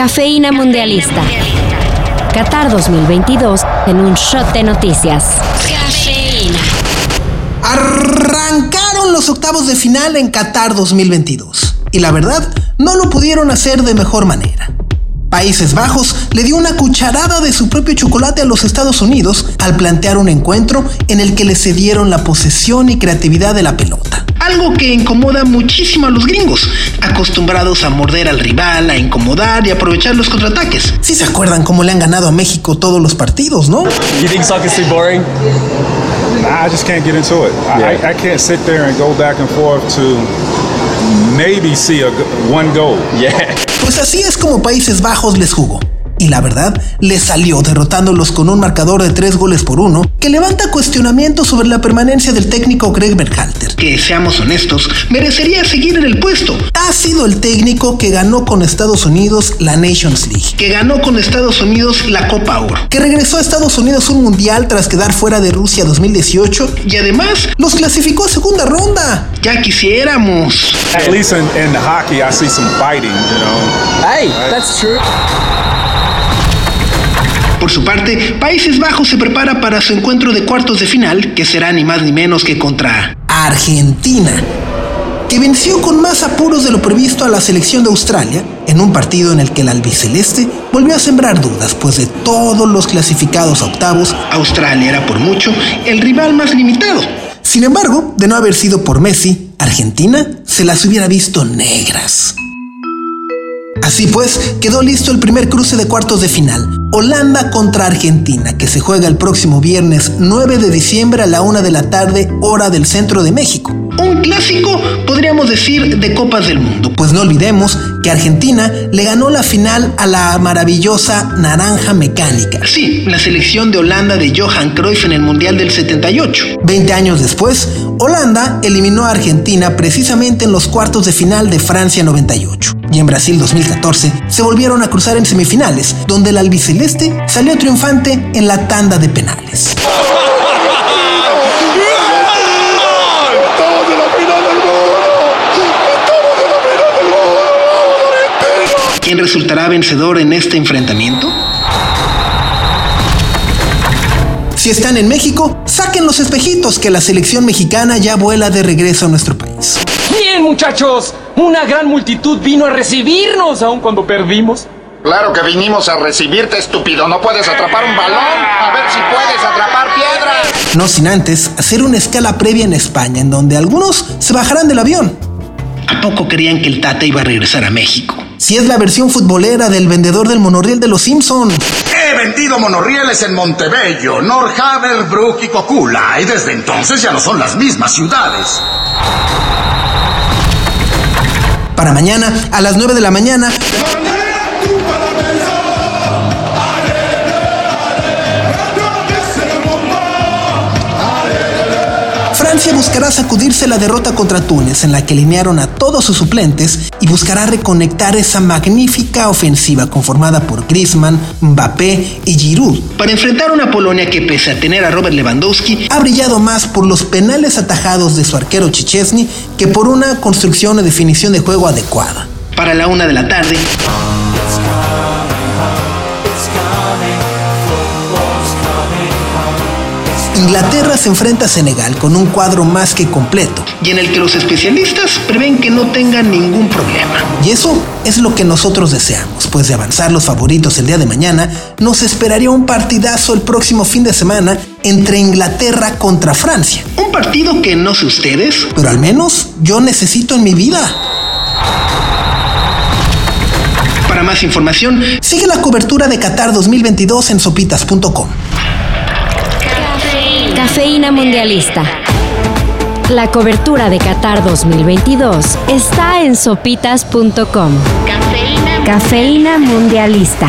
Cafeína Mundialista. Qatar 2022 en un shot de noticias. Cafeína. Arrancaron los octavos de final en Qatar 2022. Y la verdad, no lo pudieron hacer de mejor manera. Países Bajos le dio una cucharada de su propio chocolate a los Estados Unidos al plantear un encuentro en el que le cedieron la posesión y creatividad de la pelota. Algo que incomoda muchísimo a los gringos, acostumbrados a morder al rival, a incomodar y aprovechar los contraataques. Si se acuerdan cómo le han ganado a México todos los partidos, ¿no? You think soccer's too boring? I just can't get into it. I, I can't sit there and go back and forth to maybe see a, one goal. Yeah. Pues así es como Países Bajos les jugó. Y la verdad, les salió derrotándolos con un marcador de tres goles por uno que levanta cuestionamientos sobre la permanencia del técnico Greg Berhalter, que seamos honestos, merecería seguir en el puesto. Ha sido el técnico que ganó con Estados Unidos la Nations League, que ganó con Estados Unidos la Copa Oro, que regresó a Estados Unidos un mundial tras quedar fuera de Rusia 2018 y además los clasificó a segunda ronda. Ya quisiéramos. At least in, in hockey, I see some fighting, you know. Hey, that's true. Por su parte, Países Bajos se prepara para su encuentro de cuartos de final, que será ni más ni menos que contra Argentina, que venció con más apuros de lo previsto a la selección de Australia, en un partido en el que el albiceleste volvió a sembrar dudas, pues de todos los clasificados a octavos, Australia era por mucho el rival más limitado. Sin embargo, de no haber sido por Messi, Argentina se las hubiera visto negras. Así pues, quedó listo el primer cruce de cuartos de final, Holanda contra Argentina, que se juega el próximo viernes 9 de diciembre a la 1 de la tarde, hora del centro de México. Un clásico, podríamos decir, de Copas del Mundo, pues no olvidemos que Argentina le ganó la final a la maravillosa Naranja Mecánica. Sí, la selección de Holanda de Johan Cruyff en el Mundial del 78. Veinte años después, Holanda eliminó a Argentina precisamente en los cuartos de final de Francia 98. Y en Brasil 2014 se volvieron a cruzar en semifinales, donde el albiceleste salió triunfante en la tanda de penales. ¿Quién resultará vencedor en este enfrentamiento? Si están en México, saquen los espejitos que la selección mexicana ya vuela de regreso a nuestro país. Bien, muchachos, una gran multitud vino a recibirnos aun cuando perdimos. Claro que vinimos a recibirte, estúpido. No puedes atrapar un balón. A ver si puedes atrapar piedras. No sin antes hacer una escala previa en España, en donde algunos se bajarán del avión. ¿A poco creían que el Tata iba a regresar a México? Si es la versión futbolera del vendedor del monorriel de los Simpson. He vendido monorrieles en Montebello, Norhaver, Brook y Cocula, y desde entonces ya no son las mismas ciudades. Para mañana, a las 9 de la mañana, sacudirse la derrota contra Túnez, en la que alinearon a todos sus suplentes, y buscará reconectar esa magnífica ofensiva conformada por Griezmann, Mbappé y Giroud, para enfrentar una Polonia que, pese a tener a Robert Lewandowski, ha brillado más por los penales atajados de su arquero Chichesny que por una construcción o definición de juego adecuada. Para la una de la tarde, Inglaterra se enfrenta a Senegal con un cuadro más que completo y en el que los especialistas prevén que no tengan ningún problema. Y eso es lo que nosotros deseamos, pues de avanzar los favoritos el día de mañana, nos esperaría un partidazo el próximo fin de semana entre Inglaterra contra Francia. Un partido que no sé ustedes, pero al menos yo necesito en mi vida. Para más información, sigue la cobertura de Qatar 2022 en sopitas.com. Cafeína Mundialista. La cobertura de Qatar 2022 está en sopitas.com. Cafeína Mundialista.